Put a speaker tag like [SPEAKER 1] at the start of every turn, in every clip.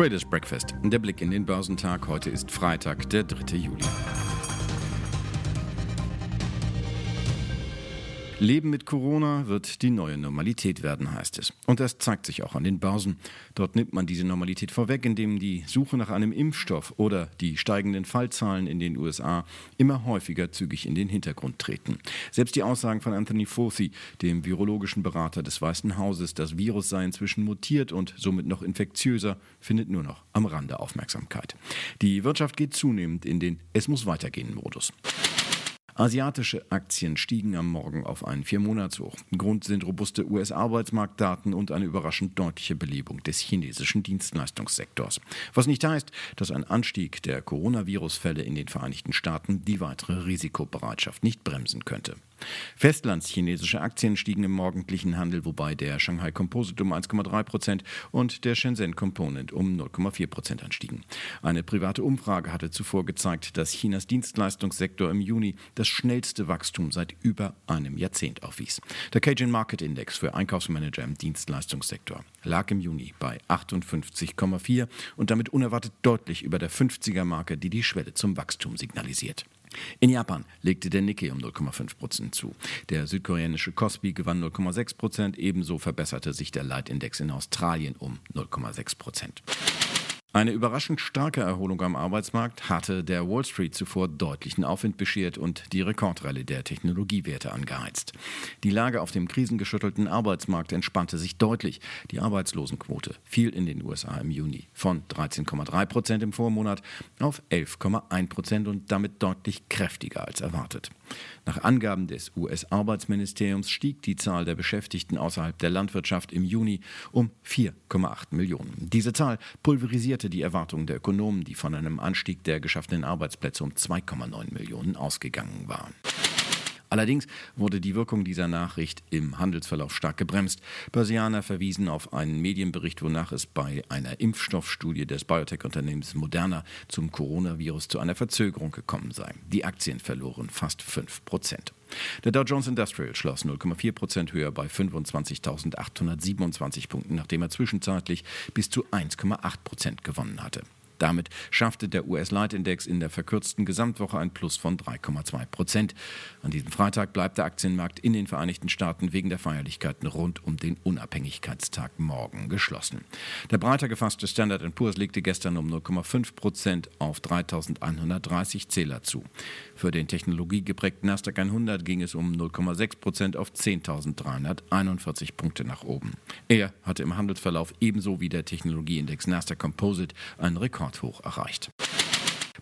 [SPEAKER 1] Traders Breakfast. Der Blick in den Börsentag. Heute ist Freitag, der 3. Juli. Leben mit Corona wird die neue Normalität werden, heißt es. Und das zeigt sich auch an den Börsen. Dort nimmt man diese Normalität vorweg, indem die Suche nach einem Impfstoff oder die steigenden Fallzahlen in den USA immer häufiger zügig in den Hintergrund treten. Selbst die Aussagen von Anthony Fauci, dem virologischen Berater des Weißen Hauses, das Virus sei inzwischen mutiert und somit noch infektiöser, findet nur noch am Rande Aufmerksamkeit. Die Wirtschaft geht zunehmend in den Es muss weitergehen Modus. Asiatische Aktien stiegen am Morgen auf einen Viermonatshoch. Grund sind robuste US-Arbeitsmarktdaten und eine überraschend deutliche Belebung des chinesischen Dienstleistungssektors. Was nicht heißt, dass ein Anstieg der Coronavirus-Fälle in den Vereinigten Staaten die weitere Risikobereitschaft nicht bremsen könnte. Festlandschinesische Aktien stiegen im morgendlichen Handel, wobei der Shanghai Composite um 1,3 Prozent und der Shenzhen Component um 0,4 Prozent anstiegen. Eine private Umfrage hatte zuvor gezeigt, dass Chinas Dienstleistungssektor im Juni das schnellste Wachstum seit über einem Jahrzehnt aufwies. Der Cajun Market Index für Einkaufsmanager im Dienstleistungssektor lag im Juni bei 58,4 und damit unerwartet deutlich über der 50er Marke, die die Schwelle zum Wachstum signalisiert. In Japan legte der Nikkei um 0,5 Prozent zu. Der südkoreanische Kospi gewann 0,6 Prozent. Ebenso verbesserte sich der Leitindex in Australien um 0,6 Prozent. Eine überraschend starke Erholung am Arbeitsmarkt hatte der Wall Street zuvor deutlichen Aufwind beschert und die Rekordrallye der Technologiewerte angeheizt. Die Lage auf dem krisengeschüttelten Arbeitsmarkt entspannte sich deutlich. Die Arbeitslosenquote fiel in den USA im Juni von 13,3 Prozent im Vormonat auf 11,1 Prozent und damit deutlich kräftiger als erwartet. Nach Angaben des US-Arbeitsministeriums stieg die Zahl der Beschäftigten außerhalb der Landwirtschaft im Juni um 4,8 Millionen. Diese Zahl pulverisiert verfehlte die Erwartungen der Ökonomen, die von einem Anstieg der geschaffenen Arbeitsplätze um 2,9 Millionen ausgegangen waren. Allerdings wurde die Wirkung dieser Nachricht im Handelsverlauf stark gebremst. Börsianer verwiesen auf einen Medienbericht, wonach es bei einer Impfstoffstudie des Biotech-Unternehmens Moderna zum Coronavirus zu einer Verzögerung gekommen sei. Die Aktien verloren fast 5 Prozent. Der Dow Jones Industrial schloss 0,4 Prozent höher bei 25.827 Punkten, nachdem er zwischenzeitlich bis zu 1,8 Prozent gewonnen hatte. Damit schaffte der US-Leitindex in der verkürzten Gesamtwoche ein Plus von 3,2 Prozent. An diesem Freitag bleibt der Aktienmarkt in den Vereinigten Staaten wegen der Feierlichkeiten rund um den Unabhängigkeitstag morgen geschlossen. Der breiter gefasste Standard Poor's legte gestern um 0,5 Prozent auf 3.130 Zähler zu. Für den technologiegeprägten Nasdaq 100 ging es um 0,6 Prozent auf 10.341 Punkte nach oben. Er hatte im Handelsverlauf ebenso wie der Technologieindex Nasdaq Composite einen Rekord Rekordhoch erreicht.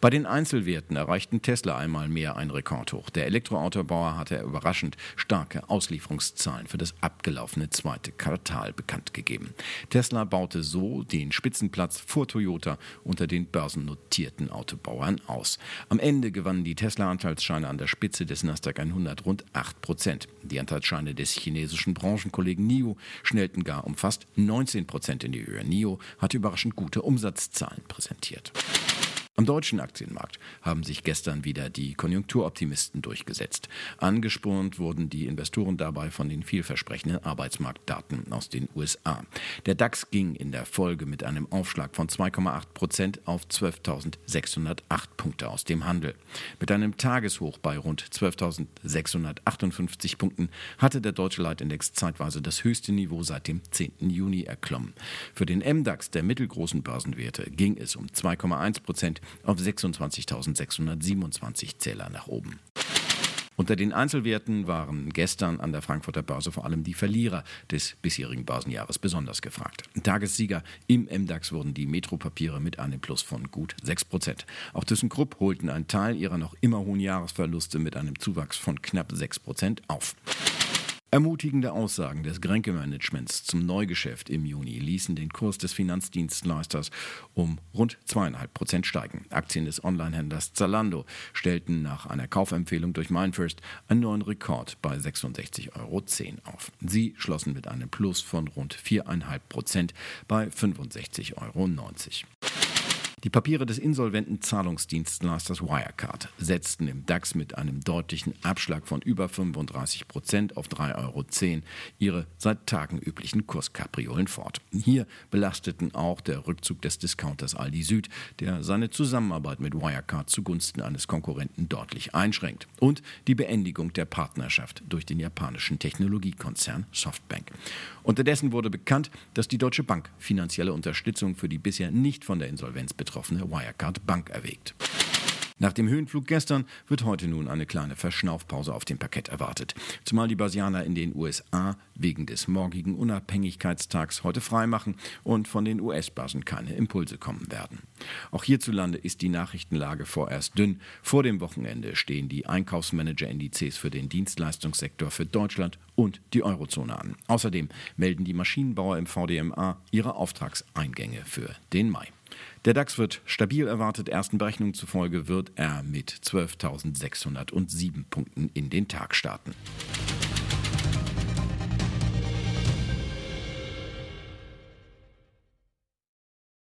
[SPEAKER 1] Bei den Einzelwerten erreichten Tesla einmal mehr ein Rekordhoch. Der Elektroautobauer hatte überraschend starke Auslieferungszahlen für das abgelaufene zweite Quartal bekannt gegeben. Tesla baute so den Spitzenplatz vor Toyota unter den börsennotierten Autobauern aus. Am Ende gewannen die Tesla-Anteilsscheine an der Spitze des Nasdaq 100 rund 8 Prozent. Die Anteilsscheine des chinesischen Branchenkollegen NIO schnellten gar um fast 19 Prozent in die Höhe. NIO hatte überraschend gute Umsatzzahlen präsentiert. Am deutschen Aktienmarkt haben sich gestern wieder die Konjunkturoptimisten durchgesetzt. Angespornt wurden die Investoren dabei von den vielversprechenden Arbeitsmarktdaten aus den USA. Der DAX ging in der Folge mit einem Aufschlag von 2,8 Prozent auf 12.608 Punkte aus dem Handel. Mit einem Tageshoch bei rund 12.658 Punkten hatte der deutsche Leitindex zeitweise das höchste Niveau seit dem 10. Juni erklommen. Für den MDAX der mittelgroßen Börsenwerte ging es um 2,1 Prozent auf 26.627 Zähler nach oben. Unter den Einzelwerten waren gestern an der Frankfurter Börse vor allem die Verlierer des bisherigen Börsenjahres besonders gefragt. Tagessieger im MDAX wurden die Metropapiere mit einem Plus von gut 6 Prozent. Auch ThyssenKrupp holten einen Teil ihrer noch immer hohen Jahresverluste mit einem Zuwachs von knapp 6 Prozent auf. Ermutigende Aussagen des Gränke-Managements zum Neugeschäft im Juni ließen den Kurs des Finanzdienstleisters um rund zweieinhalb Prozent steigen. Aktien des Onlinehändlers Zalando stellten nach einer Kaufempfehlung durch Mindfirst einen neuen Rekord bei 66,10 Euro auf. Sie schlossen mit einem Plus von rund viereinhalb Prozent bei 65,90 Euro. Die Papiere des insolventen Zahlungsdienstleisters Wirecard setzten im DAX mit einem deutlichen Abschlag von über 35 Prozent auf 3,10 Euro ihre seit Tagen üblichen Kurskapriolen fort. Hier belasteten auch der Rückzug des Discounters Aldi Süd, der seine Zusammenarbeit mit Wirecard zugunsten eines Konkurrenten deutlich einschränkt, und die Beendigung der Partnerschaft durch den japanischen Technologiekonzern Softbank. Unterdessen wurde bekannt, dass die Deutsche Bank finanzielle Unterstützung für die bisher nicht von der Insolvenz betroffene Wirecard Bank erwägt. Nach dem Höhenflug gestern wird heute nun eine kleine Verschnaufpause auf dem Parkett erwartet. Zumal die Basianer in den USA wegen des morgigen Unabhängigkeitstags heute freimachen und von den US-Börsen keine Impulse kommen werden. Auch hierzulande ist die Nachrichtenlage vorerst dünn. Vor dem Wochenende stehen die Einkaufsmanager-Indizes für den Dienstleistungssektor für Deutschland und die Eurozone an. Außerdem melden die Maschinenbauer im VDMA ihre Auftragseingänge für den Mai. Der DAX wird stabil erwartet. Ersten Berechnungen zufolge wird er mit 12.607 Punkten in den Tag starten.